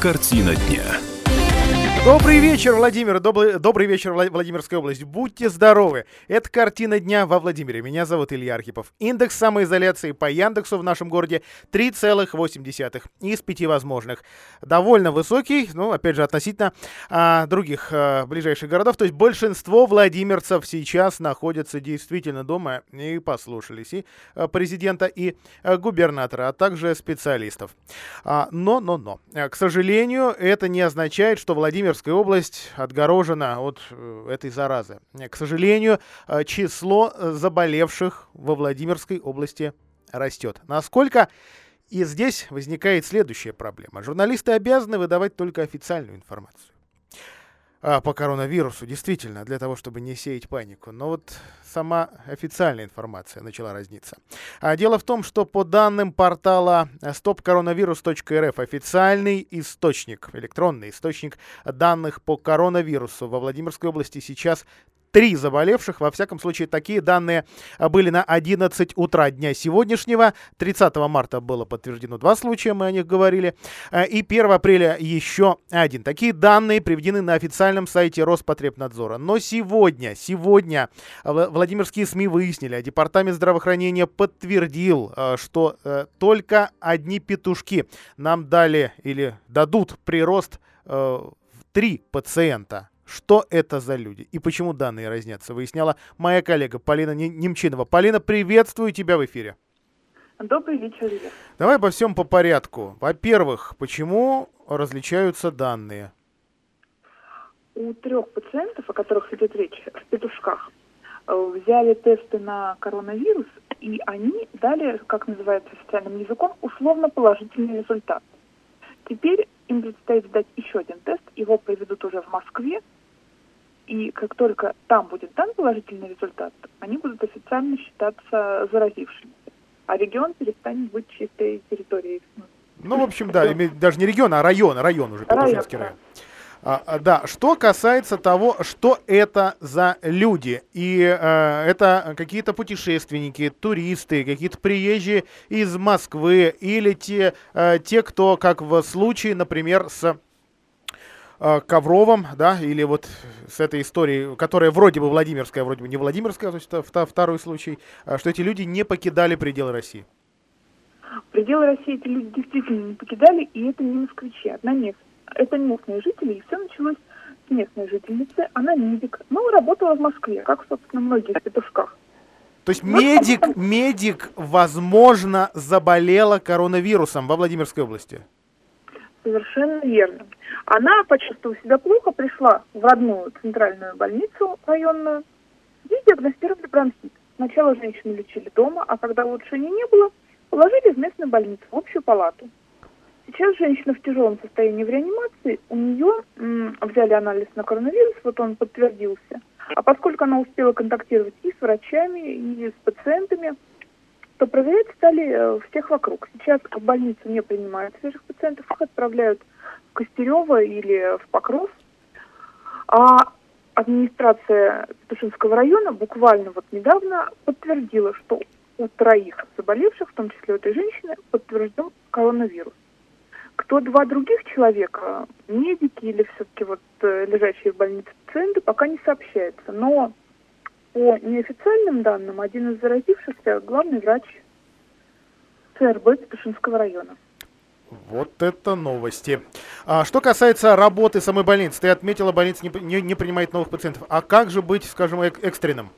Картина дня. Добрый вечер, Владимир. Добрый, добрый вечер, Владимирская область. Будьте здоровы. Это картина дня во Владимире. Меня зовут Илья Архипов. Индекс самоизоляции по Яндексу в нашем городе 3,8 из 5 возможных. Довольно высокий, ну, опять же, относительно а, других а, ближайших городов. То есть большинство владимирцев сейчас находятся действительно дома и послушались и а, президента, и а, губернатора, а также специалистов. А, но, но, но. К сожалению, это не означает, что Владимир Владимирская область отгорожена от э, этой заразы. К сожалению, э, число э, заболевших во Владимирской области растет. Насколько и здесь возникает следующая проблема. Журналисты обязаны выдавать только официальную информацию а, по коронавирусу, действительно, для того, чтобы не сеять панику. Но вот сама официальная информация начала разниться. А дело в том, что по данным портала stopcoronavirus.rf официальный источник, электронный источник данных по коронавирусу во Владимирской области сейчас три заболевших. Во всяком случае, такие данные а, были на 11 утра дня сегодняшнего. 30 марта было подтверждено два случая, мы о них говорили. А, и 1 апреля еще один. Такие данные приведены на официальном сайте Роспотребнадзора. Но сегодня, сегодня Владимирские СМИ выяснили, а Департамент здравоохранения подтвердил, а, что э, только одни петушки нам дали или дадут прирост э, в три пациента что это за люди и почему данные разнятся, выясняла моя коллега Полина Немчинова. Полина, приветствую тебя в эфире. Добрый вечер, Илья. Давай обо всем по порядку. Во-первых, почему различаются данные? У трех пациентов, о которых идет речь, в петушках, э, взяли тесты на коронавирус, и они дали, как называется официальным языком, условно положительный результат. Теперь им предстоит сдать еще один тест, его проведут уже в Москве, и как только там будет дан положительный результат, они будут официально считаться заразившимися. А регион перестанет быть чистой территорией. Ну, в общем, да, даже не регион, а район, район уже, Петушинский район. А, а, да, что касается того, что это за люди, и а, это какие-то путешественники, туристы, какие-то приезжие из Москвы, или те, а, те, кто, как в случае, например, с Э, Ковровым, да, или вот с этой историей, которая вроде бы Владимирская, вроде бы не Владимирская, то есть это второй случай, э, что эти люди не покидали пределы России. Пределы России эти люди действительно не покидали, и это не москвичи, одна мест. Это местные жители, и все началось с местной жительницы. Она медик, но работала в Москве, как, собственно, многие в петушках. То есть медик, медик, возможно, заболела коронавирусом во Владимирской области? Совершенно верно. Она, почувствовав себя плохо, пришла в родную центральную больницу районную и диагностировали бронхит. Сначала женщину лечили дома, а когда улучшения не было, положили в местную больницу, в общую палату. Сейчас женщина в тяжелом состоянии в реанимации, у нее м, взяли анализ на коронавирус, вот он подтвердился. А поскольку она успела контактировать и с врачами, и с пациентами, то проверять стали э, всех вокруг. Сейчас в больницу не принимают свежих пациентов, их отправляют в Костерево или в Покров. А администрация Петушинского района буквально вот недавно подтвердила, что у троих заболевших, в том числе у этой женщины, подтвержден коронавирус. Кто два других человека, медики или все-таки вот э, лежащие в больнице пациенты, пока не сообщается. Но по неофициальным данным, один из заразившихся – главный врач ЦРБ Петушинского района. Вот это новости. А, что касается работы самой больницы, ты отметила, больница не, не, не принимает новых пациентов. А как же быть, скажем, эк экстренным?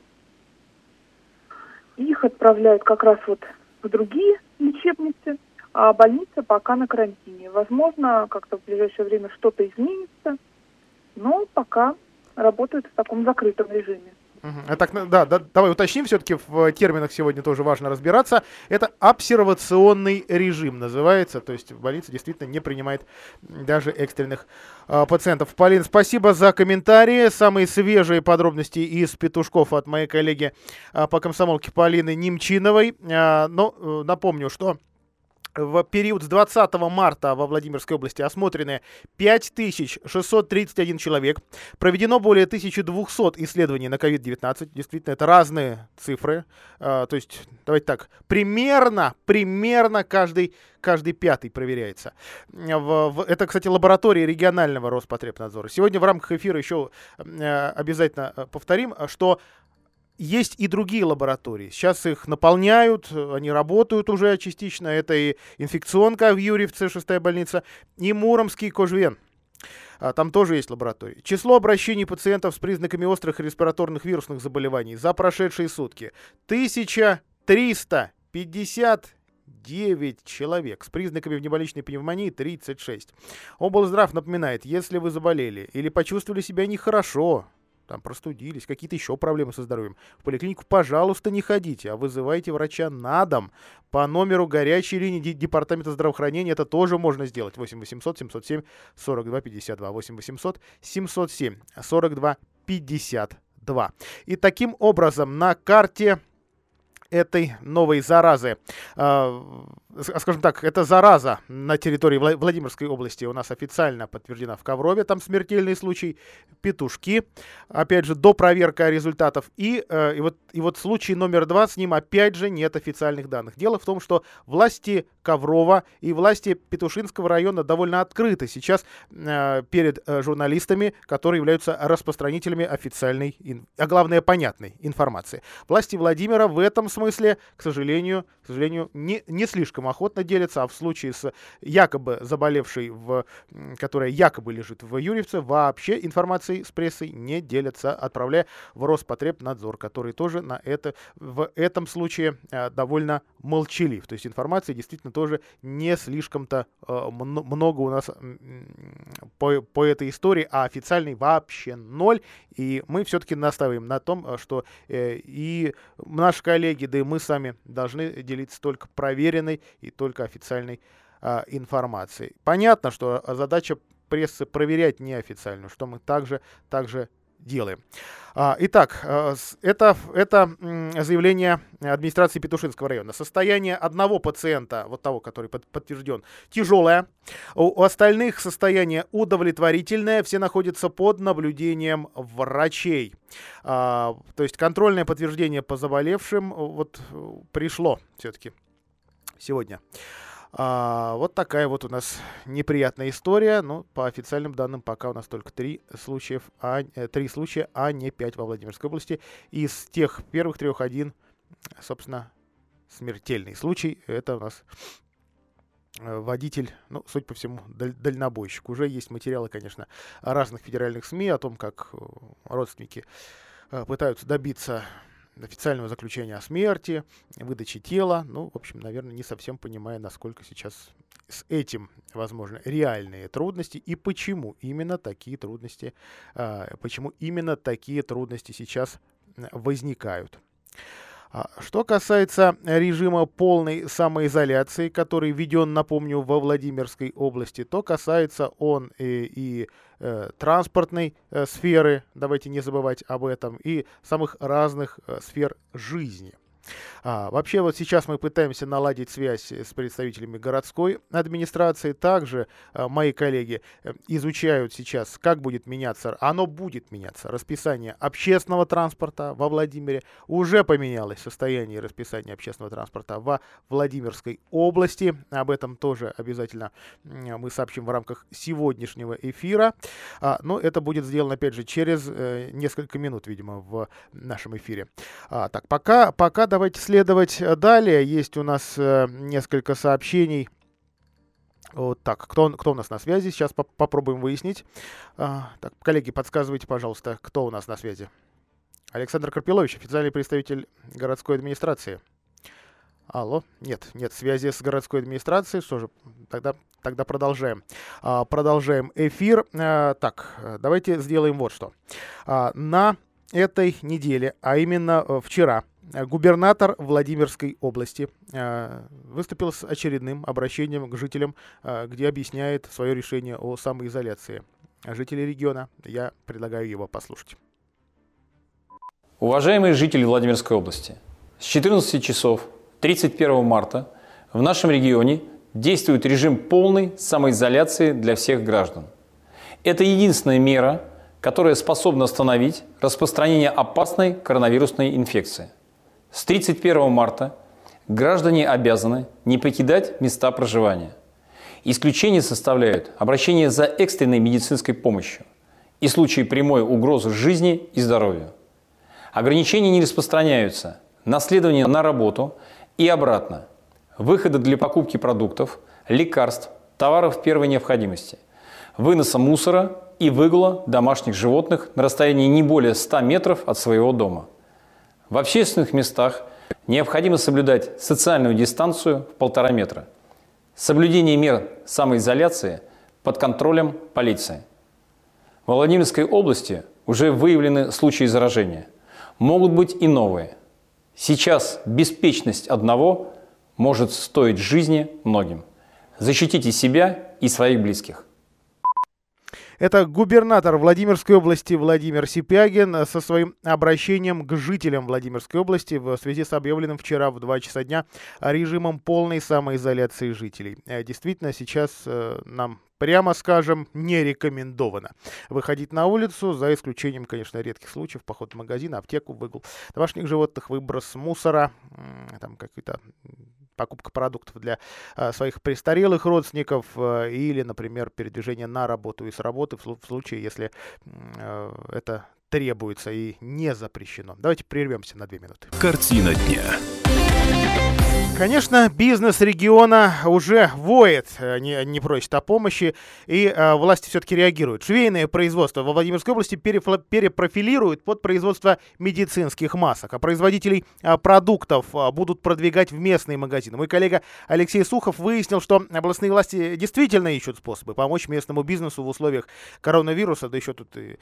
Их отправляют как раз вот в другие лечебницы, а больница пока на карантине. Возможно, как-то в ближайшее время что-то изменится, но пока работают в таком закрытом режиме. А так, да, да, давай уточним, все-таки в терминах сегодня тоже важно разбираться. Это обсервационный режим называется, то есть больница действительно не принимает даже экстренных а, пациентов. Полин, спасибо за комментарии. Самые свежие подробности из петушков от моей коллеги а, по комсомолке Полины Немчиновой. А, но э, напомню, что в период с 20 марта во Владимирской области осмотрены 5631 человек. Проведено более 1200 исследований на COVID-19. Действительно, это разные цифры. А, то есть, давайте так, примерно, примерно каждый, каждый пятый проверяется. Это, кстати, лаборатория регионального Роспотребнадзора. Сегодня в рамках эфира еще э, обязательно э, повторим, что есть и другие лаборатории. Сейчас их наполняют, они работают уже частично. Это и инфекционка в Юрьевце, шестая больница, и Муромский кожвен. А, там тоже есть лаборатории. Число обращений пациентов с признаками острых респираторных вирусных заболеваний за прошедшие сутки 1359 человек с признаками внеболничной пневмонии 36. Облздрав напоминает, если вы заболели или почувствовали себя нехорошо, там простудились, какие-то еще проблемы со здоровьем, в поликлинику, пожалуйста, не ходите, а вызывайте врача на дом по номеру горячей линии Департамента здравоохранения. Это тоже можно сделать. 8 800 707 42 52. 8 800 707 42 52. И таким образом на карте этой новой заразы. А, скажем так, эта зараза на территории Владимирской области у нас официально подтверждена в Коврове, там смертельный случай, петушки, опять же, до проверка результатов. И, э, и, вот, и вот случай номер два, с ним опять же нет официальных данных. Дело в том, что власти Коврова и власти Петушинского района довольно открыты сейчас э, перед э, журналистами, которые являются распространителями официальной, а главное, понятной информации. Власти Владимира в этом смысле, к сожалению, к сожалению не, не слишком слишком охотно делятся, а в случае с якобы заболевшей, в, которая якобы лежит в Юрьевце, вообще информацией с прессой не делятся, отправляя в Роспотребнадзор, который тоже на это, в этом случае э, довольно молчалив. То есть информации действительно тоже не слишком-то э, много у нас по, по этой истории, а официальный вообще ноль. И мы все-таки настаиваем на том, э, что и наши коллеги, да и мы сами должны делиться только проверенной и только официальной а, информацией. Понятно, что задача прессы проверять неофициальную, что мы также, также делаем. А, итак, а, это, это заявление администрации Петушинского района. Состояние одного пациента, вот того, который под, подтвержден, тяжелое. У, у остальных состояние удовлетворительное. Все находятся под наблюдением врачей. А, то есть контрольное подтверждение по заболевшим вот пришло все-таки сегодня. А, вот такая вот у нас неприятная история. Но по официальным данным пока у нас только три случаев, а, э, три случая, а не пять во Владимирской области. Из тех первых трех один, собственно, смертельный случай. Это у нас э, водитель, ну, судя по всему, даль- дальнобойщик. Уже есть материалы, конечно, разных федеральных СМИ о том, как э, родственники пытаются добиться официального заключения о смерти, выдачи тела. Ну, в общем, наверное, не совсем понимая, насколько сейчас с этим возможны реальные трудности и почему именно такие трудности, а, почему именно такие трудности сейчас возникают. А, что касается режима полной самоизоляции, который введен, напомню, во Владимирской области, то касается он и, и э, транспортной э, сферы, давайте не забывать об этом, и самых разных э, сфер жизни. А, вообще вот сейчас мы пытаемся наладить связь с представителями городской администрации. Также а, мои коллеги э, изучают сейчас, как будет меняться, оно будет меняться, расписание общественного транспорта во Владимире. Уже поменялось состояние расписания общественного транспорта во Владимирской области. Об этом тоже обязательно мы сообщим в рамках сегодняшнего эфира. А, но это будет сделано, опять же, через э, несколько минут, видимо, в нашем эфире. А, так, пока, пока давайте следовать э, далее. Есть у нас э, несколько сообщений. Вот так, кто, кто у нас на связи? Сейчас по попробуем выяснить. А, так, коллеги, подсказывайте, пожалуйста, кто у нас на связи. Александр Карпилович, официальный представитель городской администрации. Алло, нет, нет связи с городской администрацией. Что же, тогда, тогда продолжаем. А, продолжаем эфир. А, так, давайте сделаем вот что. А, на этой неделе, а именно вчера, губернатор Владимирской области э, выступил с очередным обращением к жителям, э, где объясняет свое решение о самоизоляции. Жители региона, я предлагаю его послушать. Уважаемые жители Владимирской области, с 14 часов 31 марта в нашем регионе действует режим полной самоизоляции для всех граждан. Это единственная мера, которая способна остановить распространение опасной коронавирусной инфекции. С 31 марта граждане обязаны не покидать места проживания. Исключение составляют обращение за экстренной медицинской помощью и случаи прямой угрозы жизни и здоровью. Ограничения не распространяются на следование на работу и обратно, выходы для покупки продуктов, лекарств, товаров первой необходимости, выноса мусора и выгула домашних животных на расстоянии не более 100 метров от своего дома. В общественных местах необходимо соблюдать социальную дистанцию в полтора метра. Соблюдение мер самоизоляции под контролем полиции. В Владимирской области уже выявлены случаи заражения. Могут быть и новые. Сейчас беспечность одного может стоить жизни многим. Защитите себя и своих близких. Это губернатор Владимирской области Владимир Сипягин со своим обращением к жителям Владимирской области в связи с объявленным вчера в 2 часа дня режимом полной самоизоляции жителей. Э, действительно, сейчас э, нам прямо скажем, не рекомендовано выходить на улицу, за исключением, конечно, редких случаев, поход в магазин, аптеку, выгул домашних животных, выброс мусора, там какой-то покупка продуктов для э, своих престарелых родственников э, или, например, передвижение на работу и с работы в, в случае, если э, это требуется и не запрещено. Давайте прервемся на две минуты. Картина дня. Конечно, бизнес региона уже воет, э, не, не просит о помощи, и э, власти все-таки реагируют. Швейное производство во Владимирской области перепрофилируют под производство медицинских масок, а производителей э, продуктов э, будут продвигать в местные магазины. Мой коллега Алексей Сухов выяснил, что областные власти действительно ищут способы помочь местному бизнесу в условиях коронавируса, да еще тут и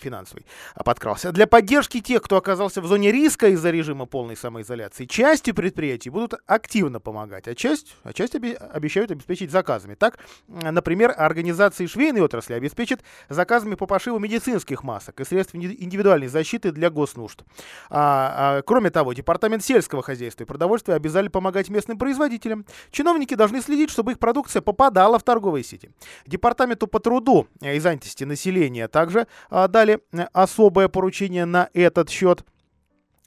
финансовый подкрался. Для поддержки тех, кто оказался в зоне риска из-за режима полной самоизоляции, части предприятий будут активно помогать, а часть, а часть обещают обеспечить заказами. Так, например, организации швейной отрасли обеспечат заказами по пошиву медицинских масок и средств индивидуальной защиты для госнужд. А, а, кроме того, Департамент сельского хозяйства и продовольствия обязали помогать местным производителям. Чиновники должны следить, чтобы их продукция попадала в торговые сети. Департаменту по труду и занятости населения также а, дали особое поручение на этот счет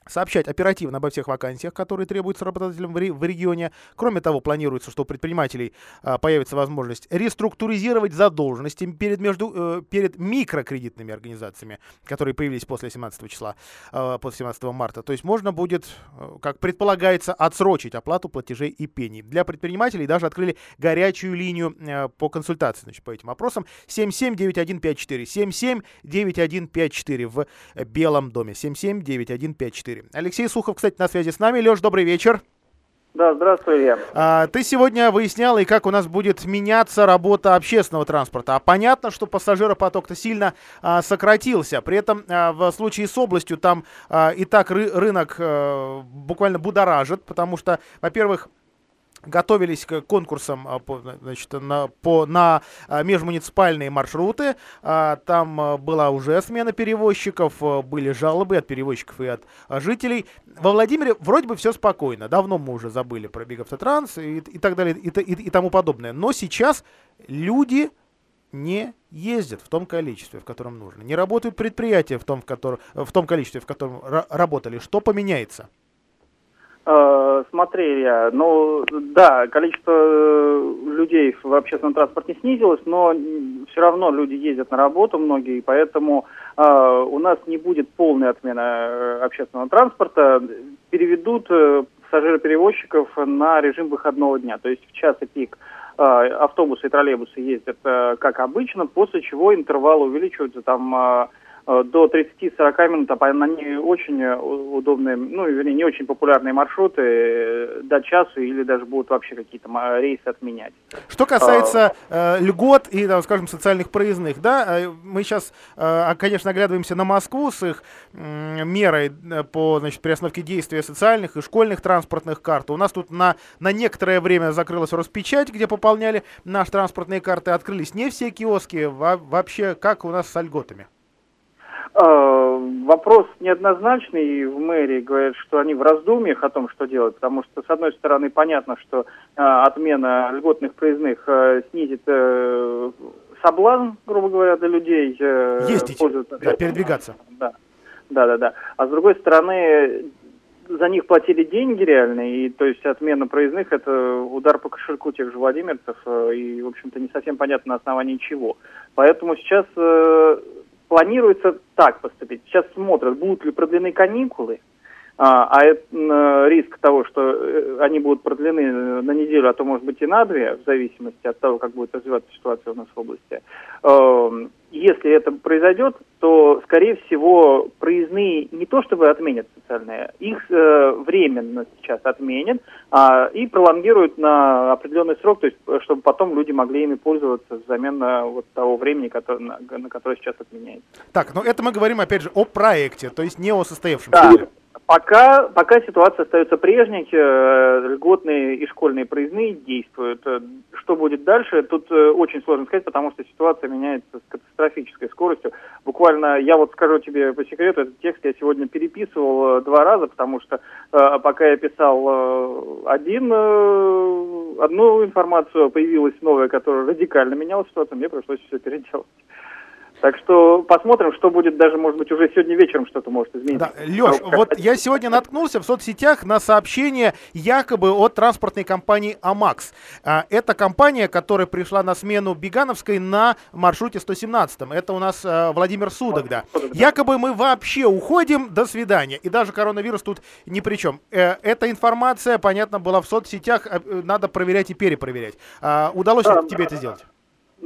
сообщать оперативно обо всех вакансиях, которые требуются работодателям в, ре- в регионе. Кроме того, планируется, что у предпринимателей а, появится возможность реструктуризировать задолженности перед, между, э, перед микрокредитными организациями, которые появились после 17 числа, э, после 17 марта. То есть можно будет, э, как предполагается, отсрочить оплату платежей и пений. Для предпринимателей даже открыли горячую линию э, по консультации значит, по этим вопросам. 779154. 779154 в Белом доме. 779154. 4. Алексей Сухов, кстати, на связи с нами. Леш, добрый вечер. Да, здравствуй, Илья. А, ты сегодня выяснял, и как у нас будет меняться работа общественного транспорта. А понятно, что пассажиропоток-то сильно а, сократился. При этом а, в случае с областью там а, и так ры- рынок а, буквально будоражит, потому что, во-первых, готовились к конкурсам а, значит, на, по, на а, межмуниципальные маршруты. А, там была уже смена перевозчиков, были жалобы от перевозчиков и от жителей. Во Владимире вроде бы все спокойно. Давно мы уже забыли про Бигавтотранс и, и так далее, и, и, и тому подобное. Но сейчас люди не ездят в том количестве, в котором нужно. Не работают предприятия в том, в котором, в том количестве, в котором работали. Что поменяется? Э, смотри, ну да, количество э, людей в общественном транспорте снизилось, но все равно люди ездят на работу многие, поэтому э, у нас не будет полной отмены э, общественного транспорта. Переведут пассажироперевозчиков на режим выходного дня, то есть в час и пик автобусы и троллейбусы ездят как обычно, после чего интервалы увеличиваются там до 30-40 минут, а на не очень э, удобные, ну, вернее, не очень популярные маршруты э, до часу или даже будут вообще какие-то рейсы отменять. Что касается э, льгот и, там, скажем, социальных проездных, да, мы сейчас, э, конечно, оглядываемся на Москву с их э, мерой по, значит, приостановке действия социальных и школьных транспортных карт. У нас тут на, на некоторое время закрылась Роспечать, где пополняли наши транспортные карты, открылись не все киоски, во, вообще как у нас с льготами? Э, вопрос неоднозначный. В мэрии говорят, что они в раздумьях о том, что делать, потому что, с одной стороны, понятно, что э, отмена льготных проездных э, снизит э, соблазн, грубо говоря, для людей. Э, Ездить, да, передвигаться. Да, да, да, да. А с другой стороны, за них платили деньги реальные, и то есть отмена проездных это удар по кошельку тех же владимирцев, э, и, в общем-то, не совсем понятно на основании чего. Поэтому сейчас планируется так поступить. Сейчас смотрят, будут ли продлены каникулы, а, а это, э, риск того, что э, они будут продлены на неделю, а то может быть и на две, в зависимости от того, как будет развиваться ситуация у нас в области. Э, если это произойдет, то, скорее всего, проездные не то чтобы отменят социальные, их э, временно сейчас отменят а, и пролонгируют на определенный срок, то есть чтобы потом люди могли ими пользоваться взамен на вот того времени, который, на, на которое сейчас отменяется. Так, но это мы говорим опять же о проекте, то есть не о состоявшемся. Да. Пока, пока ситуация остается прежней, э, льготные и школьные проездные действуют. Э, что будет дальше, тут э, очень сложно сказать, потому что ситуация меняется с катастрофической скоростью. Буквально, я вот скажу тебе по секрету, этот текст я сегодня переписывал два раза, потому что пока я писал один, одну информацию, появилась новая, которая радикально меняла ситуацию, мне пришлось все переделать. Так что посмотрим, что будет даже, может быть, уже сегодня вечером что-то может измениться. Да, Леш, вот я сегодня наткнулся в соцсетях на сообщение якобы от транспортной компании «Амакс». А, это компания, которая пришла на смену Бегановской на маршруте 117. Это у нас а, Владимир Судок, да. Якобы мы вообще уходим, до свидания. И даже коронавирус тут ни при чем. Э, эта информация, понятно, была в соцсетях, э, надо проверять и перепроверять. А, удалось ли тебе это сделать?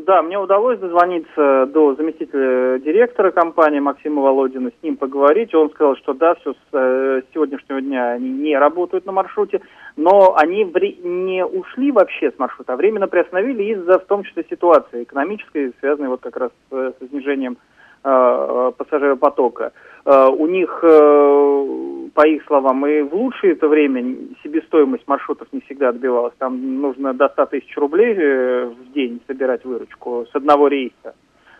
Да, мне удалось дозвониться до заместителя директора компании Максима Володина, с ним поговорить. Он сказал, что да, все с э, сегодняшнего дня они не работают на маршруте, но они не ушли вообще с маршрута, а временно приостановили из-за в том числе ситуации экономической, связанной вот как раз с, с снижением э, пассажиропотока. Э, у них э, по их словам, и в лучшее это время себестоимость маршрутов не всегда отбивалась. Там нужно до 100 тысяч рублей э, в день собирать выручку с одного рейса.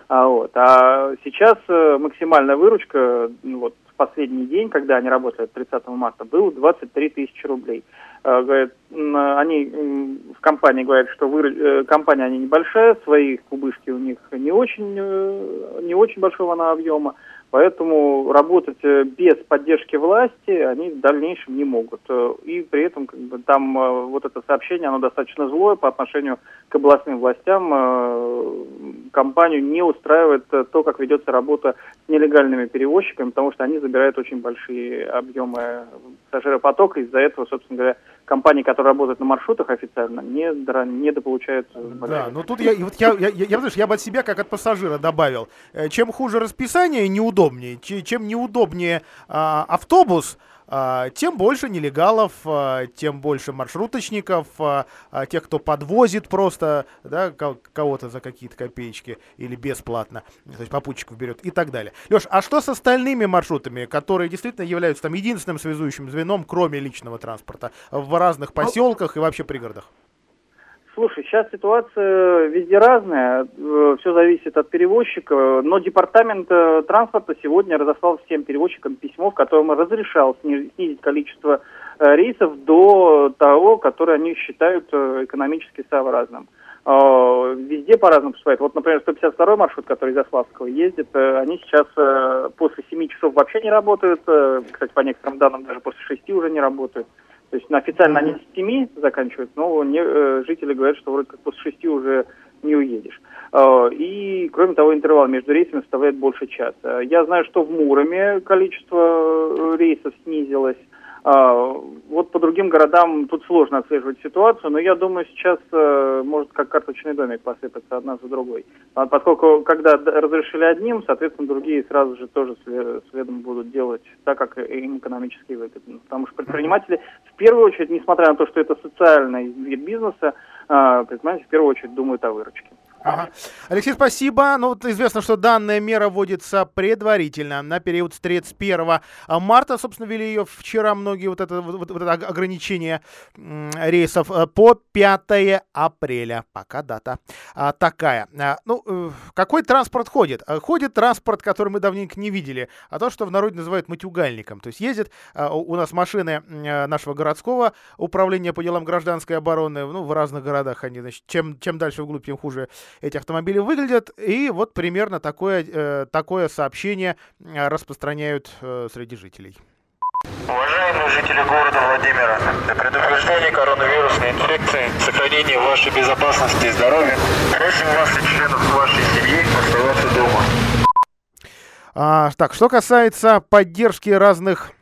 А, вот. а сейчас э, максимальная выручка, ну, вот последний день, когда они работали 30 марта, был 23 тысячи рублей. А, говорят, они в компании говорят, что вы, э, компания они небольшая, свои кубышки у них не очень, не очень большого на объема. Поэтому работать э, без поддержки власти они в дальнейшем не могут. Э, и при этом как бы, там э, вот это сообщение, оно достаточно злое по отношению к областным властям. Компанию не устраивает то, как ведется работа нелегальными перевозчиками, потому что они забирают очень большие объемы пассажиропотока. Из-за этого, собственно говоря, компании, которые работают на маршрутах официально, не, недополучают. Да, но ну тут я, вот я, я, я, я, я бы от себя как от пассажира добавил. Чем хуже расписание, неудобно удобнее. Чем неудобнее а, автобус, тем больше нелегалов, а, тем больше маршруточников, а, а, тех, кто подвозит просто да, кого-то за какие-то копеечки или бесплатно, то есть попутчиков берет и так далее. Леш, а что с остальными маршрутами, которые действительно являются там единственным связующим звеном, кроме личного транспорта, в разных поселках и вообще пригородах? Слушай, сейчас ситуация везде разная, э, все зависит от перевозчика, но департамент э, транспорта сегодня разослал всем перевозчикам письмо, в котором разрешал снизить количество э, рейсов до того, которое они считают экономически сообразным. Везде по-разному поступает. Вот, например, 152 маршрут, который из Ославского ездит, они сейчас после 7 часов вообще не работают. Кстати, по некоторым данным, даже после 6 уже не работают. То есть официально они с 7 заканчивают, но не, э, жители говорят, что вроде как после 6 уже не уедешь. Э, и, кроме того, интервал между рейсами составляет больше часа. Я знаю, что в Муроме количество э, рейсов снизилось. А, вот по другим городам тут сложно отслеживать ситуацию, но я думаю, сейчас э, может как карточный домик посыпаться одна за другой. А поскольку когда разрешили одним, соответственно, другие сразу же тоже следом будут делать так, как им экономически выгодно. Потому что предприниматели в первую очередь, несмотря на то, что это социальный вид бизнеса, а, предприниматели в первую очередь думают о выручке. Ага. Алексей, спасибо. Ну, вот известно, что данная мера вводится предварительно на период с 31 марта. Собственно, ввели ее вчера многие вот это, вот, вот это ограничение рейсов э, по 5 апреля. Пока дата а, такая. А, ну, э, какой транспорт ходит? Э, ходит транспорт, который мы давненько не видели, а то, что в народе называют матюгальником. То есть ездят а, у нас машины нашего городского управления по делам гражданской обороны, ну, в разных городах они, значит, чем, чем дальше вглубь, тем хуже эти автомобили выглядят. И вот примерно такое, э, такое сообщение э, распространяют э, среди жителей. Уважаемые жители города Владимира, для предупреждения коронавирусной инфекции, сохранения вашей безопасности и здоровья, просим вас и членов вашей семьи оставаться дома. А, так, что касается поддержки разных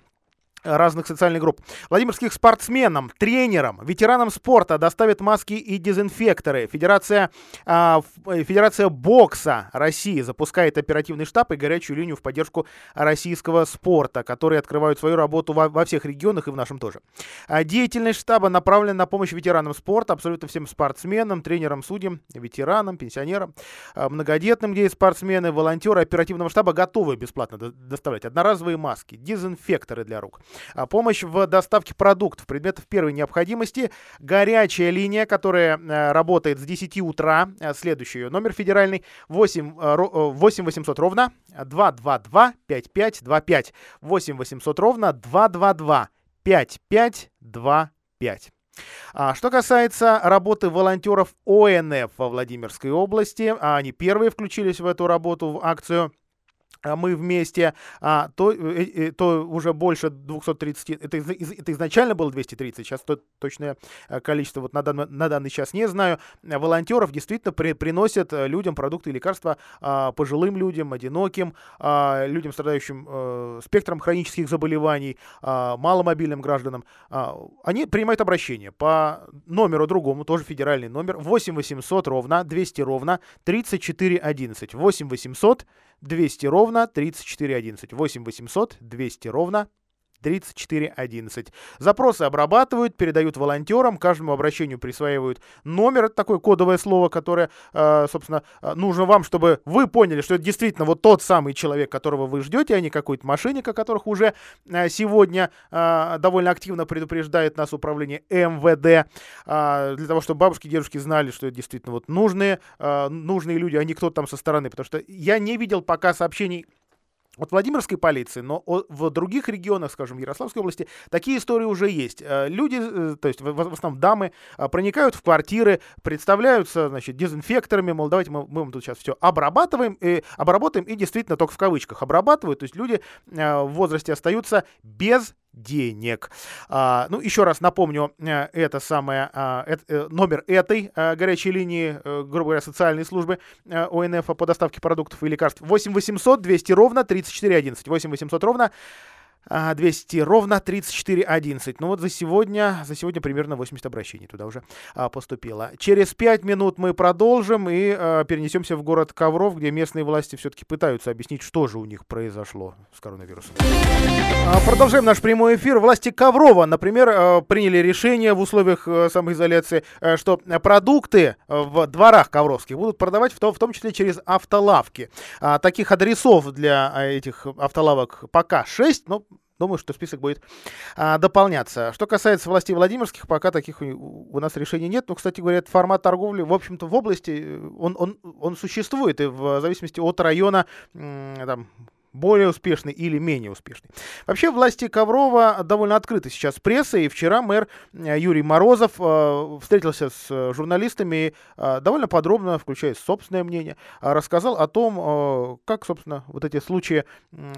разных социальных групп. Владимирских спортсменам, тренерам, ветеранам спорта доставят маски и дезинфекторы. Федерация, э, Федерация бокса России запускает оперативный штаб и горячую линию в поддержку российского спорта, которые открывают свою работу во, во всех регионах и в нашем тоже. А деятельность штаба направлена на помощь ветеранам спорта, абсолютно всем спортсменам, тренерам, судьям, ветеранам, пенсионерам, а, многодетным, где есть спортсмены, волонтеры оперативного штаба готовы бесплатно доставлять одноразовые маски, дезинфекторы для рук. А, помощь в доставке продуктов, предметов первой необходимости. Горячая линия, которая э, работает с 10 утра. Э, следующий номер федеральный 8, 8 800 ровно 222 5525. 8 800 ровно 222 5525. А, что касается работы волонтеров ОНФ во Владимирской области, они первые включились в эту работу, в акцию а мы вместе, а, то, э, э, то уже больше 230, это, это изначально было 230, сейчас то, точное э, количество вот на, данный, на данный час не знаю, волонтеров действительно при, приносят людям продукты и лекарства, а, пожилым людям, одиноким, а, людям, страдающим а, спектром хронических заболеваний, а, маломобильным гражданам. А, они принимают обращение по номеру другому, тоже федеральный номер, 8 800 ровно, 200 ровно, 34 11, 8 800 200 ровно 3411. 8 800 200 ровно 3411. Запросы обрабатывают, передают волонтерам, каждому обращению присваивают номер, это такое кодовое слово, которое, э, собственно, э, нужно вам, чтобы вы поняли, что это действительно вот тот самый человек, которого вы ждете, а не какой-то мошенник, о которых уже э, сегодня довольно активно предупреждает нас управление МВД, для того, чтобы бабушки и дедушки знали, что это действительно вот нужные, нужные люди, а не кто-то там со стороны, потому что я не видел пока сообщений от Владимирской полиции, но в других регионах, скажем, Ярославской области, такие истории уже есть. Э, люди, э, то есть в основном дамы, э, проникают в квартиры, представляются, значит, дезинфекторами, мол, давайте мы, мы тут сейчас все обрабатываем, и обработаем, и действительно только в кавычках обрабатывают, то есть люди в возрасте остаются без денег. А, ну, еще раз напомню, э, это самое, а, это, номер этой а, горячей линии, грубо говоря, социальной службы ОНФ по доставке продуктов и лекарств 8 800 200 ровно 34 11. 8 800 ровно 200 ровно 3411. Ну вот за сегодня, за сегодня примерно 80 обращений туда уже а, поступило. Через 5 минут мы продолжим и а, перенесемся в город Ковров, где местные власти все-таки пытаются объяснить, что же у них произошло с коронавирусом. А, продолжаем наш прямой эфир. Власти Коврова, например, а, приняли решение в условиях а, самоизоляции, а, что продукты в дворах ковровских будут продавать в том, в том числе через автолавки. А, таких адресов для этих автолавок пока 6, но Думаю, что список будет а, дополняться. Что касается властей Владимирских, пока таких у, у нас решений нет. Но, кстати говоря, формат торговли, в общем-то, в области, э, он, он, он существует. И в зависимости от района, там, более успешный или менее успешный. Вообще власти Коврова довольно открыты сейчас с прессой, и вчера мэр э, Юрий Морозов э, встретился с журналистами э, довольно подробно, включая собственное мнение, рассказал о том, как, собственно, вот эти случаи,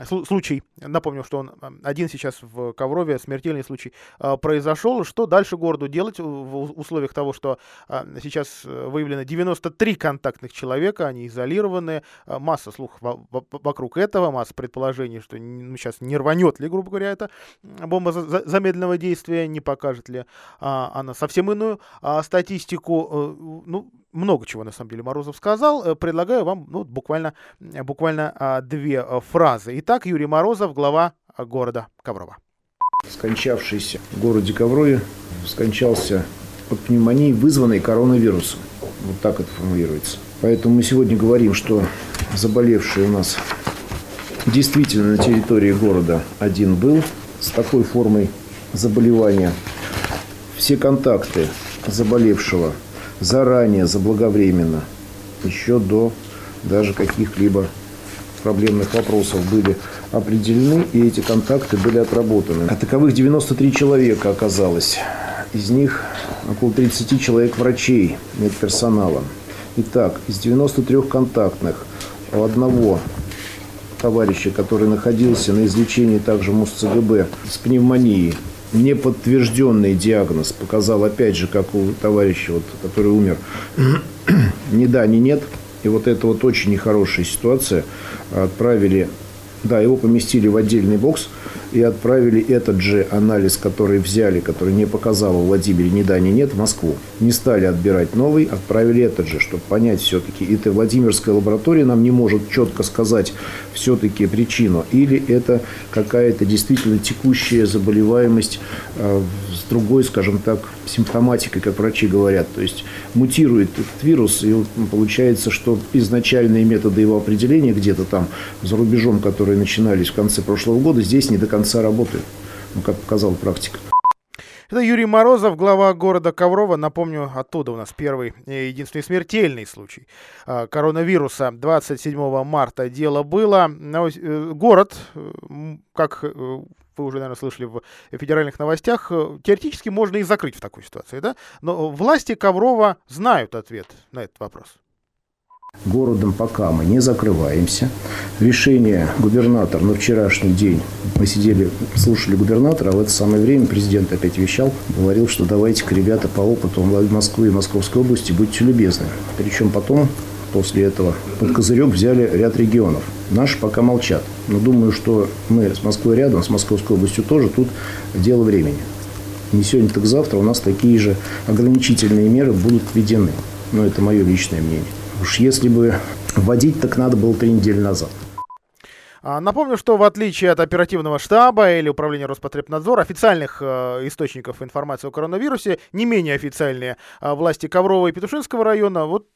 случай, напомню, что он один сейчас в Коврове, смертельный случай, произошел, что дальше городу делать в условиях того, что сейчас выявлено 93 контактных человека, они изолированы, масса слухов вокруг этого, масса предположений, что ну, сейчас не рванет ли, грубо говоря, эта бомба за замедленного действия, не покажет ли а, она совсем иную а, статистику. А, ну, много чего, на самом деле, Морозов сказал. Э, предлагаю вам ну, буквально, буквально а, две э, фразы. Итак, Юрий Морозов, глава города Коврова. Скончавшийся в городе Коврове скончался от пневмонии, вызванной коронавирусом. Вот так это формулируется. Поэтому мы сегодня говорим, что заболевший у нас действительно на территории города один был с такой формой заболевания. Все контакты заболевшего заранее, заблаговременно, еще до даже каких-либо проблемных вопросов были определены, и эти контакты были отработаны. А таковых 93 человека оказалось. Из них около 30 человек врачей, медперсонала. Итак, из 93 контактных у одного товарища, который находился на излечении также МУС-ЦГБ с пневмонией, неподтвержденный диагноз показал, опять же, как у товарища, вот, который умер, ни да, ни нет. И вот это вот очень нехорошая ситуация. Отправили, да, его поместили в отдельный бокс – и отправили этот же анализ, который взяли, который не показал у Владимире ни да, ни нет, в Москву. Не стали отбирать новый, отправили этот же, чтобы понять все-таки, это Владимирская лаборатория нам не может четко сказать все-таки причину, или это какая-то действительно текущая заболеваемость э, с другой, скажем так, симптоматикой, как врачи говорят. То есть мутирует этот вирус, и получается, что изначальные методы его определения где-то там за рубежом, которые начинались в конце прошлого года, здесь не до конца работают, ну, как показала практика. Это Юрий Морозов, глава города Коврова. Напомню, оттуда у нас первый единственный смертельный случай а, коронавируса. 27 марта дело было. Э, город, как э, вы уже, наверное, слышали в федеральных новостях, э, теоретически можно и закрыть в такой ситуации, да? Но власти Коврова знают ответ на этот вопрос. Городом пока мы не закрываемся. Решение губернатора на вчерашний день. Мы сидели, слушали губернатора, а в это самое время президент опять вещал, говорил, что давайте-ка, ребята, по опыту Москвы и Московской области будьте любезны. Причем потом, после этого, под козырек взяли ряд регионов. Наши пока молчат. Но думаю, что мы с Москвой рядом, с Московской областью тоже, тут дело времени. Не сегодня, так завтра у нас такие же ограничительные меры будут введены. Но это мое личное мнение. Уж если бы вводить, так надо было три недели назад. А, напомню, что в отличие от оперативного штаба или управления Роспотребнадзора, официальных э, источников информации о коронавирусе, не менее официальные э, власти Коврова и Петушинского района, вот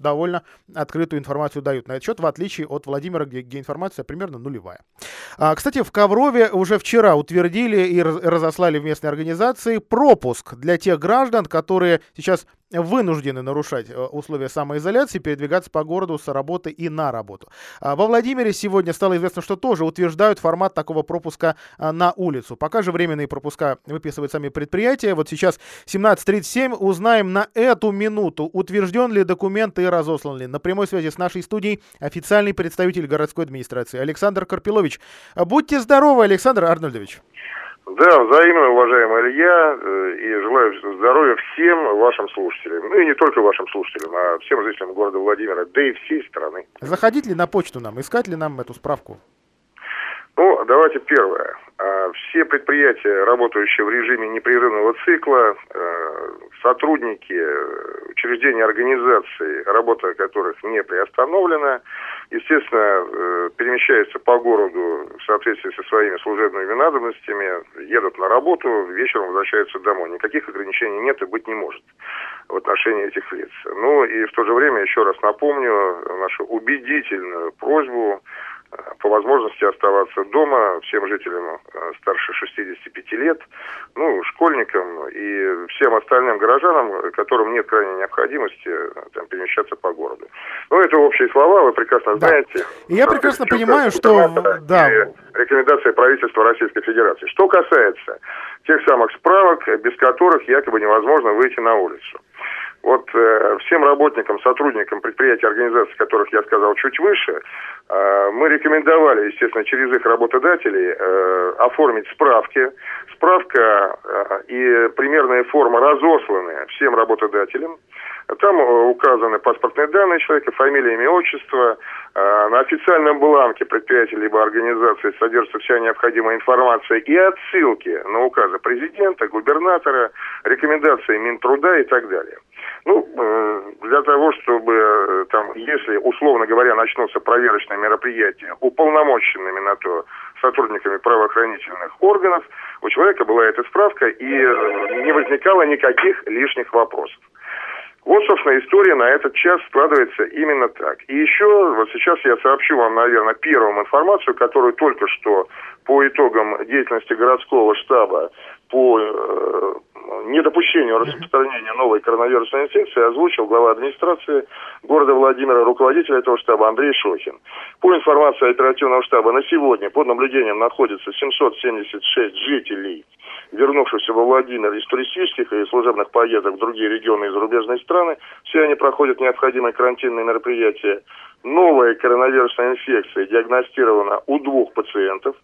довольно открытую информацию дают на этот счет, в отличие от Владимира, где, где информация примерно нулевая. А, кстати, в Коврове уже вчера утвердили и разослали в местной организации пропуск для тех граждан, которые сейчас вынуждены нарушать э, условия самоизоляции, передвигаться по городу с работы и на работу. А, во Владимире сегодня стало известно, что тоже утверждают формат такого пропуска а, на улицу. Пока же временные пропуска выписывают сами предприятия. Вот сейчас 17.37. Узнаем на эту минуту, утвержден ли документ и разослан ли. На прямой связи с нашей студией официальный представитель городской администрации Александр Карпилович. Будьте здоровы, Александр Арнольдович. Да, взаимно, уважаемый Илья, э, и желаю здоровья всем вашим слушателям. Ну и не только вашим слушателям, а всем жителям города Владимира, да и всей страны. Заходить ли на почту нам, искать ли нам эту справку? Ну, давайте первое. А, все предприятия, работающие в режиме непрерывного цикла, э, сотрудники учреждений организаций, работа которых не приостановлена, естественно, э, перемещаются по городу в соответствии со своими служебными надобностями, едут на работу, вечером возвращаются домой. Никаких ограничений нет и быть не может в отношении этих лиц. Ну и в то же время еще раз напомню нашу убедительную просьбу по возможности оставаться дома всем жителям э, старше 65 лет, ну, школьникам и всем остальным горожанам, которым нет крайней необходимости э, там, перемещаться по городу. Ну, это общие слова, вы прекрасно да. знаете. И я прекрасно понимаю, что... Да. Рекомендация правительства Российской Федерации. Что касается тех самых справок, без которых якобы невозможно выйти на улицу. Вот э, всем работникам, сотрудникам предприятий, организаций, которых я сказал чуть выше, э, мы рекомендовали, естественно, через их работодателей э, оформить справки. Справка э, и примерная форма разосланы всем работодателям. Там э, указаны паспортные данные человека, фамилия, имя, отчество. Э, на официальном бланке предприятия либо организации содержится вся необходимая информация и отсылки на указы президента, губернатора, рекомендации Минтруда и так далее. Ну, э, для того, чтобы э, там, если, условно говоря, начнутся проверочные мероприятия уполномоченными на то сотрудниками правоохранительных органов, у человека была эта справка и не возникало никаких лишних вопросов. Вот, собственно, история на этот час складывается именно так. И еще, вот сейчас я сообщу вам, наверное, первую информацию, которую только что по итогам деятельности городского штаба по э, недопущению распространения новой коронавирусной инфекции озвучил глава администрации города Владимира, руководитель этого штаба Андрей Шохин. По информации оперативного штаба, на сегодня под наблюдением находится 776 жителей вернувшихся во Владимир из туристических и служебных поездок в другие регионы и зарубежные страны. Все они проходят необходимые карантинные мероприятия. Новая коронавирусная инфекция диагностирована у двух пациентов.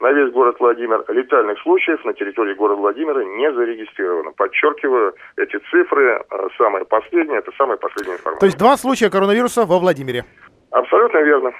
На весь город Владимир летальных случаев на территории города Владимира не зарегистрировано. Подчеркиваю, эти цифры э, самые последние, это самая последняя информация. То есть два случая коронавируса во Владимире. Абсолютно верно.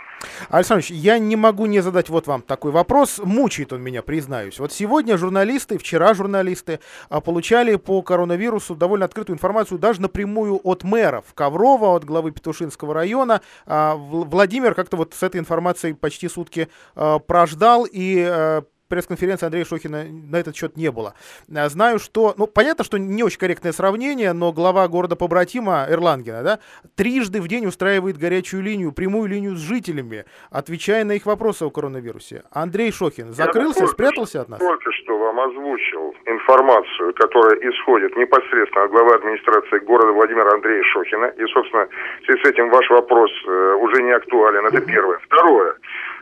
Александр я не могу не задать вот вам такой вопрос. Мучает он меня, признаюсь. Вот сегодня журналисты, вчера журналисты а, получали по коронавирусу довольно открытую информацию даже напрямую от мэров Коврова, от главы Петушинского района. А, Владимир как-то вот с этой информацией почти сутки а, прождал и пресс-конференции Андрея Шохина на этот счет не было. А, знаю, что, ну, понятно, что не очень корректное сравнение, но глава города побратима Эрлангена, да, трижды в день устраивает горячую линию, прямую линию с жителями, отвечая на их вопросы о коронавирусе. Андрей Шохин закрылся, Я спрятался от нас? Только что вам озвучил информацию, которая исходит непосредственно от главы администрации города Владимира Андрея Шохина. И, собственно, в связи с этим ваш вопрос э, уже не актуален. Это первое. Второе.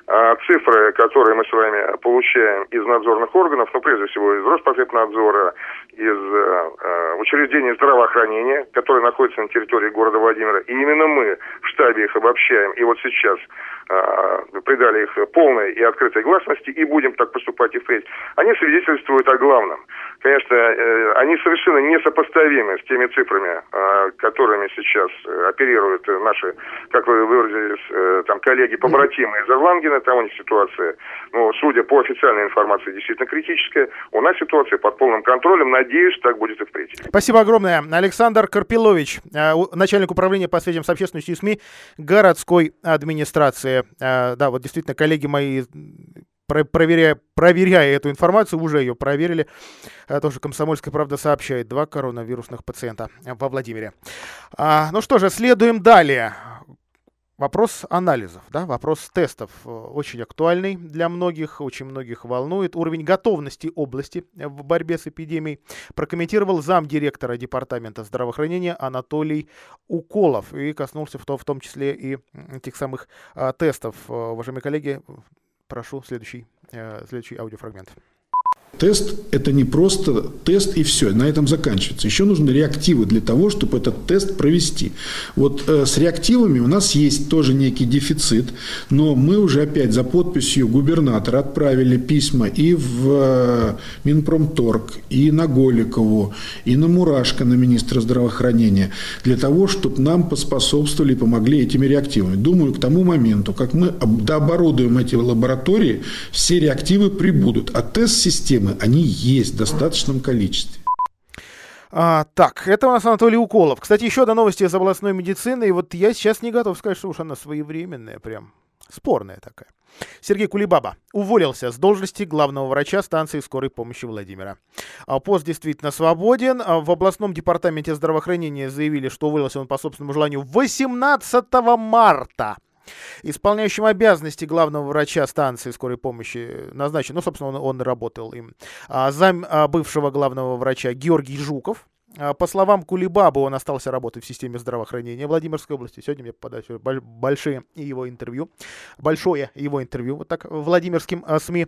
А цифры, которые мы с вами получаем из надзорных органов, ну, прежде всего, из Роспотребнадзора, из э, э, учреждений здравоохранения, которые находятся на территории города Владимира, и именно мы в штабе их обобщаем, и вот сейчас придали их полной и открытой гласности, и будем так поступать и впредь, они свидетельствуют о главном. Конечно, э, они совершенно несопоставимы с теми цифрами, э, которыми сейчас э, оперируют наши, как вы выразились, э, там коллеги-побратимы из Ирлангена, Украины, там у них ситуация, ну, судя по официальной информации, действительно критическая. У нас ситуация под полным контролем. Надеюсь, так будет и впредь. Спасибо огромное. Александр Карпилович, начальник управления по связям с общественностью и СМИ городской администрации. Э, да, вот действительно, коллеги мои проверяя, проверяя эту информацию, уже ее проверили. Э, тоже «Комсомольская правда» сообщает. Два коронавирусных пациента во Владимире. А, ну что же, следуем далее. Вопрос анализов, да, вопрос тестов э, очень актуальный для многих, очень многих волнует. Уровень готовности области в борьбе с эпидемией прокомментировал замдиректора Департамента здравоохранения Анатолий Уколов и коснулся в том, в том числе и этих самых а, тестов. Э, уважаемые коллеги, прошу следующий, э, следующий аудиофрагмент. Тест – это не просто тест и все, на этом заканчивается. Еще нужны реактивы для того, чтобы этот тест провести. Вот э, с реактивами у нас есть тоже некий дефицит, но мы уже опять за подписью губернатора отправили письма и в э, Минпромторг, и на Голикову, и на Мурашко, на министра здравоохранения, для того, чтобы нам поспособствовали и помогли этими реактивами. Думаю, к тому моменту, как мы дооборудуем эти лаборатории, все реактивы прибудут. А тест-системы проблемы, они есть в достаточном количестве. А, так, это у нас Анатолий Уколов. Кстати, еще до новости из областной медицины. И вот я сейчас не готов сказать, что уж она своевременная, прям спорная такая. Сергей Кулибаба уволился с должности главного врача станции скорой помощи Владимира. А пост действительно свободен. А в областном департаменте здравоохранения заявили, что уволился он по собственному желанию 18 марта. Исполняющим обязанности главного врача станции скорой помощи назначен, ну, собственно, он, он работал им, а, зам а, бывшего главного врача Георгий Жуков. А, по словам Кулибабы, он остался работать в системе здравоохранения Владимирской области. Сегодня мне попадают большие его интервью. Большое его интервью, вот так, Владимирским СМИ.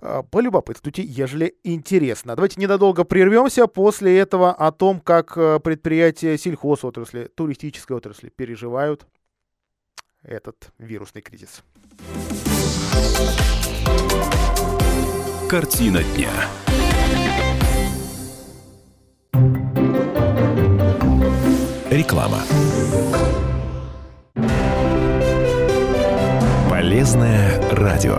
А, полюбопытствуйте, ежели интересно. Давайте ненадолго прервемся. После этого о том, как предприятия сельхозотрасли, туристической отрасли переживают этот вирусный кризис. Картина дня. Реклама. Полезное радио.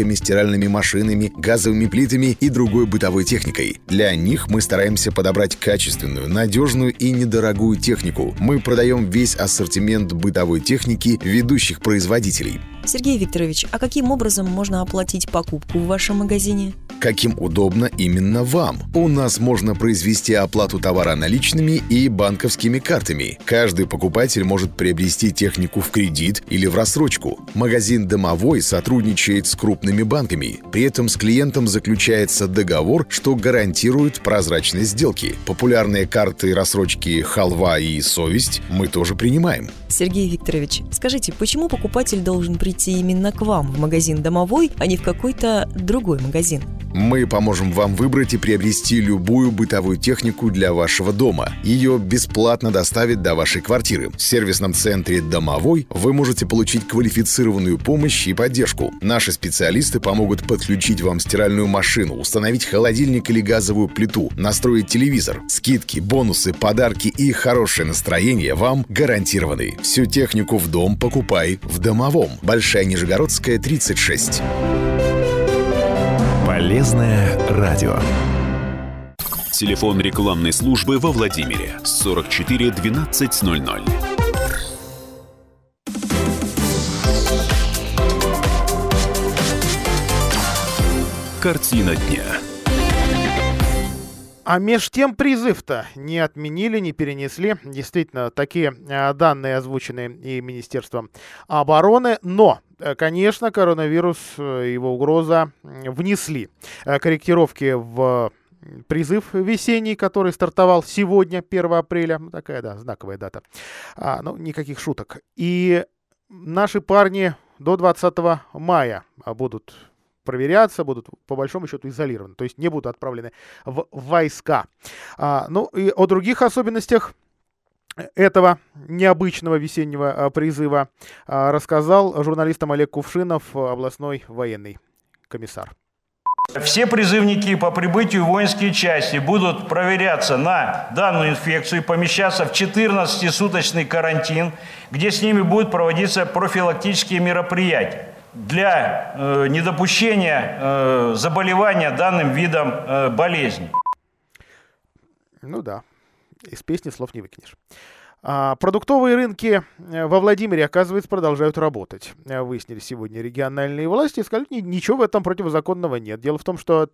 холодильниками, стиральными машинами, газовыми плитами и другой бытовой техникой. Для них мы стараемся подобрать качественную, надежную и недорогую технику. Мы продаем весь ассортимент бытовой техники ведущих производителей. Сергей Викторович, а каким образом можно оплатить покупку в вашем магазине? Каким удобно именно вам. У нас можно произвести оплату товара наличными и банковскими картами. Каждый покупатель может приобрести технику в кредит или в рассрочку. Магазин «Домовой» сотрудничает с крупными банками. При этом с клиентом заключается договор, что гарантирует прозрачность сделки. Популярные карты рассрочки «Халва» и «Совесть» мы тоже принимаем. Сергей Викторович, скажите, почему покупатель должен прийти именно к вам в магазин «Домовой», а не в какой-то другой магазин? Мы поможем вам выбрать и приобрести любую бытовую технику для вашего дома. Ее бесплатно доставят до вашей квартиры. В сервисном центре «Домовой» вы можете получить квалифицированную помощь и поддержку. Наши специалисты помогут подключить вам стиральную машину, установить холодильник или газовую плиту, настроить телевизор. Скидки, бонусы, подарки и хорошее настроение вам гарантированы. Всю технику в дом покупай в «Домовом». Большая Нижегородская, 36. Полезное радио. Телефон рекламной службы во Владимире 44 1200. Картина дня. А меж тем призыв-то не отменили, не перенесли. Действительно, такие э, данные озвучены и Министерством обороны. Но, э, конечно, коронавирус, э, его угроза внесли корректировки в призыв весенний, который стартовал сегодня, 1 апреля. Такая, да, знаковая дата. А, ну, никаких шуток. И наши парни до 20 мая будут проверяться, будут по большому счету изолированы, то есть не будут отправлены в войска. А, ну и о других особенностях этого необычного весеннего а, призыва а, рассказал журналистам Олег Кувшинов, областной военный комиссар. Все призывники по прибытию в воинские части будут проверяться на данную инфекцию и помещаться в 14-суточный карантин, где с ними будут проводиться профилактические мероприятия для э, недопущения э, заболевания данным видом э, болезни. Ну да, из песни слов не выкинешь. А, продуктовые рынки э, во Владимире, оказывается, продолжают работать. Э, выяснили сегодня региональные власти. Сказали, ничего в этом противозаконного нет. Дело в том, что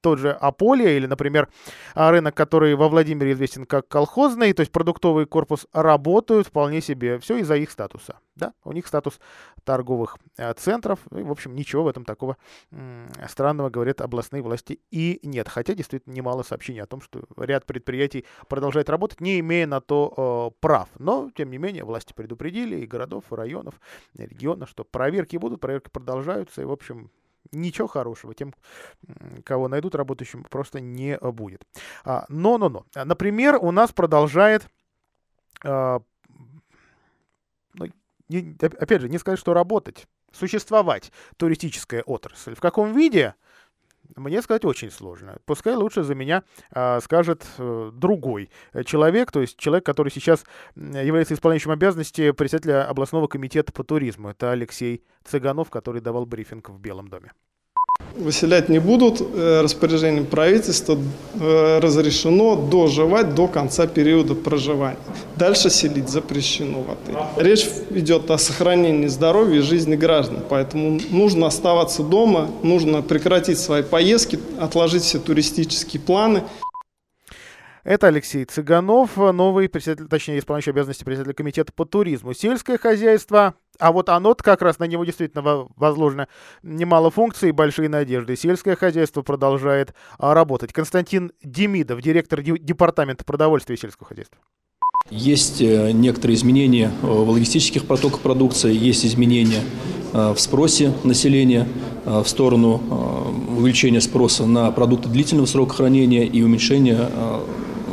тот же Аполия или, например, а, рынок, который во Владимире известен как колхозный, то есть продуктовый корпус, работают вполне себе. Все из-за их статуса. Да? У них статус торговых э, центров. И, в общем, ничего в этом такого странного, говорят областные власти, и нет. Хотя действительно немало сообщений о том, что ряд предприятий продолжает работать, не имея на то э, прав. Но, тем не менее, власти предупредили и городов, и районов, и регионов, что проверки будут, проверки продолжаются, и, в общем, ничего хорошего тем, кого найдут работающим, просто не будет. А, но-но-но. Например, у нас продолжает, а, ну, опять же, не сказать, что работать, существовать туристическая отрасль. В каком виде? Мне сказать очень сложно. Пускай лучше за меня э, скажет э, другой человек, то есть человек, который сейчас является исполняющим обязанности председателя областного комитета по туризму. Это Алексей Цыганов, который давал брифинг в Белом доме. Выселять не будут. Э, распоряжением правительства э, разрешено доживать до конца периода проживания. Дальше селить запрещено в отеле. Речь идет о сохранении здоровья и жизни граждан. Поэтому нужно оставаться дома, нужно прекратить свои поездки, отложить все туристические планы. Это Алексей Цыганов, новый председатель, точнее, исполняющий обязанности председателя комитета по туризму. Сельское хозяйство, а вот оно как раз на него действительно возложено немало функций и большие надежды. Сельское хозяйство продолжает а, работать. Константин Демидов, директор департамента продовольствия и сельского хозяйства. Есть э, некоторые изменения э, в логистических потоках продукции, есть изменения э, в спросе населения. в сторону увеличения спроса на продукты длительного срока хранения и уменьшения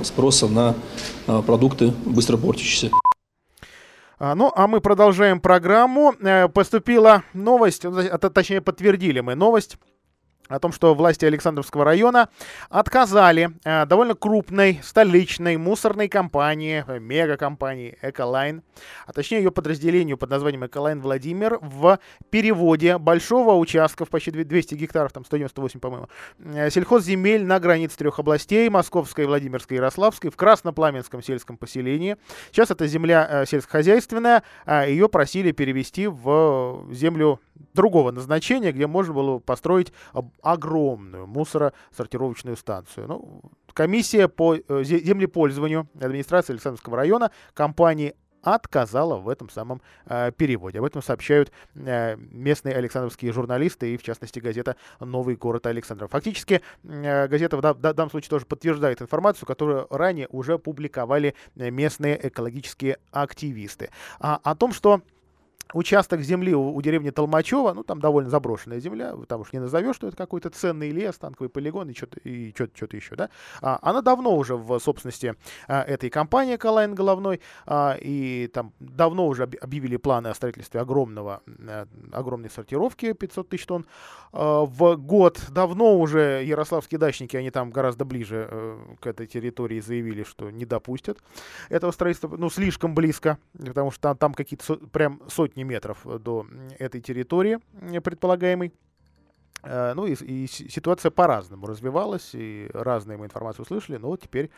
спроса на продукты быстро портящиеся. Ну, а мы продолжаем программу. Э, поступила новость, точнее подтвердили мы новость о том, что власти Александровского района отказали э, довольно крупной столичной мусорной компании, э, мегакомпании Эколайн, а точнее ее подразделению под названием Эколайн Владимир в переводе большого участка в почти 200 гектаров, там 198, по-моему, э, сельхозземель на границе трех областей, Московской, Владимирской и Ярославской, в Краснопламенском сельском поселении. Сейчас эта земля э, сельскохозяйственная, э, ее просили перевести в землю другого назначения, где можно было построить огромную мусоросортировочную станцию. Ну, комиссия по э, землепользованию администрации Александровского района компании отказала в этом самом э, переводе. Об этом сообщают э, местные александровские журналисты и, в частности, газета «Новый город Александров». Фактически, э, газета в, в, в данном случае тоже подтверждает информацию, которую ранее уже публиковали э, местные экологические активисты. А, о том, что участок земли у, у деревни Толмачева, ну, там довольно заброшенная земля, там уж не назовешь, что это какой-то ценный лес, танковый полигон и что-то что что еще, да. А, она давно уже в собственности а, этой компании Калайн Головной, а, и там давно уже объявили планы о строительстве огромного, а, огромной сортировки 500 тысяч тонн а, в год. Давно уже ярославские дачники, они там гораздо ближе а, к этой территории заявили, что не допустят этого строительства, ну, слишком близко, потому что там, там какие-то со, прям сотни сотни метров до этой территории предполагаемой. Э, ну и, и ситуация по-разному развивалась, и разные мы информацию услышали, но теперь,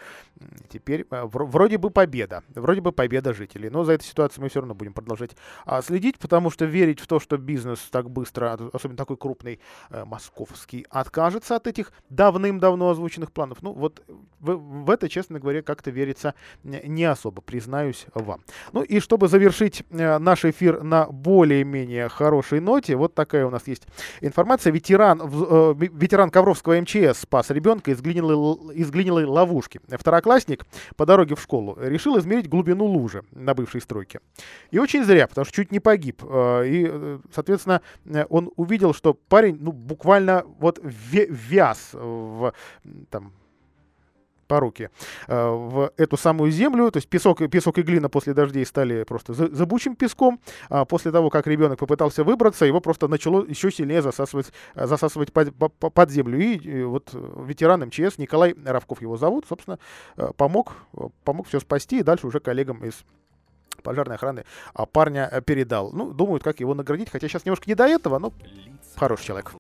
теперь э, вроде бы победа, вроде бы победа жителей. Но за этой ситуацией мы все равно будем продолжать а, следить, потому что верить в то, что бизнес так быстро, особенно такой крупный э, московский, откажется от этих давным-давно озвученных планов, ну вот в, в это, честно говоря, как-то верится не особо, признаюсь вам. Ну и чтобы завершить наш эфир на более-менее хорошей ноте, вот такая у нас есть информация. Ветеран ветеран, э, ветеран Ковровского МЧС спас ребенка из глинилой, из глинилой ловушки. Второклассник по дороге в школу решил измерить глубину лужи на бывшей стройке. И очень зря, потому что чуть не погиб. Э, и, э, соответственно, он увидел, что парень ну, буквально вот вяз в там, по руке э, в эту самую землю. То есть песок, песок и глина после дождей стали просто забучим песком. А после того, как ребенок попытался выбраться, его просто начало еще сильнее засасывать, засасывать под, под землю. И, и вот ветеран МЧС Николай Равков его зовут, собственно, э, помог, помог все спасти. И дальше уже коллегам из пожарной охраны а парня передал. Ну, думают, как его наградить, хотя сейчас немножко не до этого, но хороший человек.